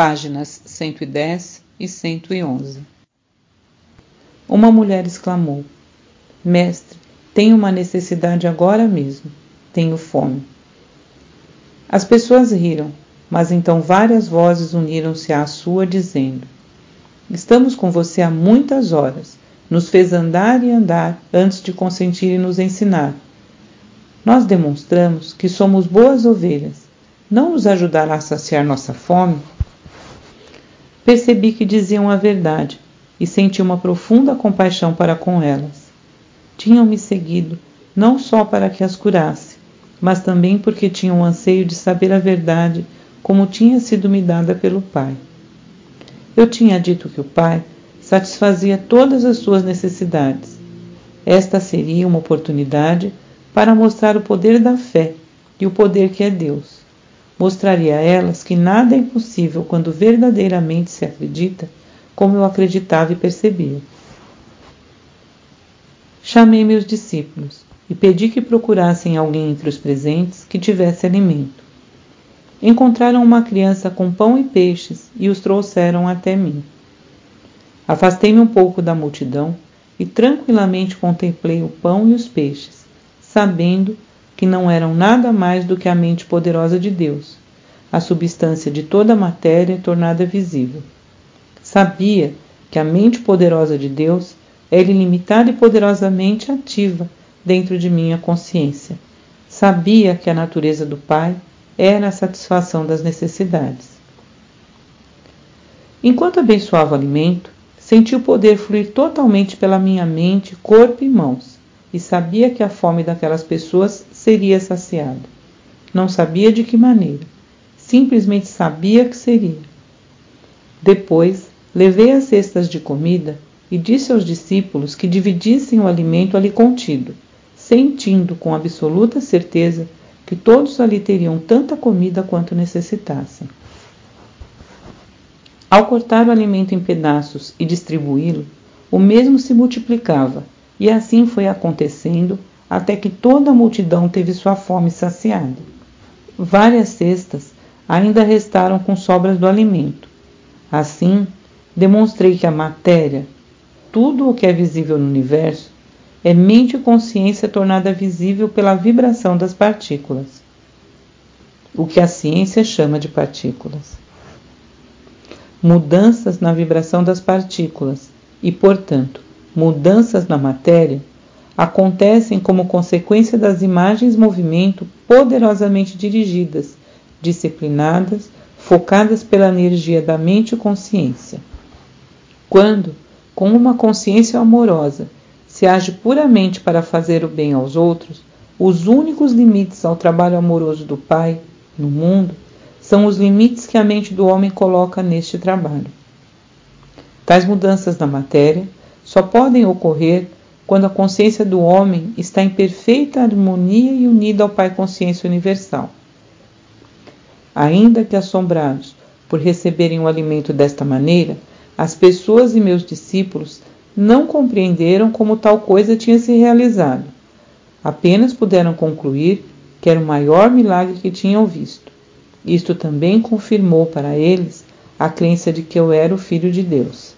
páginas 110 e 111. Uma mulher exclamou: Mestre, tenho uma necessidade agora mesmo. Tenho fome. As pessoas riram, mas então várias vozes uniram-se à sua, dizendo: Estamos com você há muitas horas. Nos fez andar e andar antes de consentir e nos ensinar. Nós demonstramos que somos boas ovelhas. Não nos ajudará a saciar nossa fome? Percebi que diziam a verdade e senti uma profunda compaixão para com elas. Tinham-me seguido não só para que as curasse, mas também porque tinham o anseio de saber a verdade como tinha sido me dada pelo Pai. Eu tinha dito que o Pai satisfazia todas as suas necessidades. Esta seria uma oportunidade para mostrar o poder da fé e o poder que é Deus. Mostraria a elas que nada é impossível quando verdadeiramente se acredita, como eu acreditava e percebia. Chamei meus discípulos e pedi que procurassem alguém entre os presentes que tivesse alimento. Encontraram uma criança com pão e peixes e os trouxeram até mim. Afastei-me um pouco da multidão e tranquilamente contemplei o pão e os peixes, sabendo que não eram nada mais do que a mente poderosa de Deus, a substância de toda a matéria tornada visível. Sabia que a mente poderosa de Deus era ilimitada e poderosamente ativa dentro de minha consciência. Sabia que a natureza do Pai era a satisfação das necessidades. Enquanto abençoava o alimento, senti o poder fluir totalmente pela minha mente, corpo e mãos, e sabia que a fome daquelas pessoas seria saciada. Não sabia de que maneira, simplesmente sabia que seria. Depois, levei as cestas de comida e disse aos discípulos que dividissem o alimento ali contido, sentindo com absoluta certeza que todos ali teriam tanta comida quanto necessitassem. Ao cortar o alimento em pedaços e distribuí-lo, o mesmo se multiplicava, e assim foi acontecendo até que toda a multidão teve sua fome saciada. Várias cestas ainda restaram com sobras do alimento. Assim, demonstrei que a matéria, tudo o que é visível no universo, é mente e consciência tornada visível pela vibração das partículas, o que a ciência chama de partículas. Mudanças na vibração das partículas e, portanto, mudanças na matéria acontecem como consequência das imagens movimento poderosamente dirigidas, disciplinadas, focadas pela energia da mente e consciência. Quando, com uma consciência amorosa, se age puramente para fazer o bem aos outros, os únicos limites ao trabalho amoroso do Pai no mundo são os limites que a mente do homem coloca neste trabalho. Tais mudanças na matéria só podem ocorrer quando a consciência do homem está em perfeita harmonia e unida ao Pai Consciência Universal. Ainda que assombrados por receberem o alimento desta maneira, as pessoas e meus discípulos não compreenderam como tal coisa tinha se realizado. Apenas puderam concluir que era o maior milagre que tinham visto. Isto também confirmou para eles a crença de que eu era o Filho de Deus.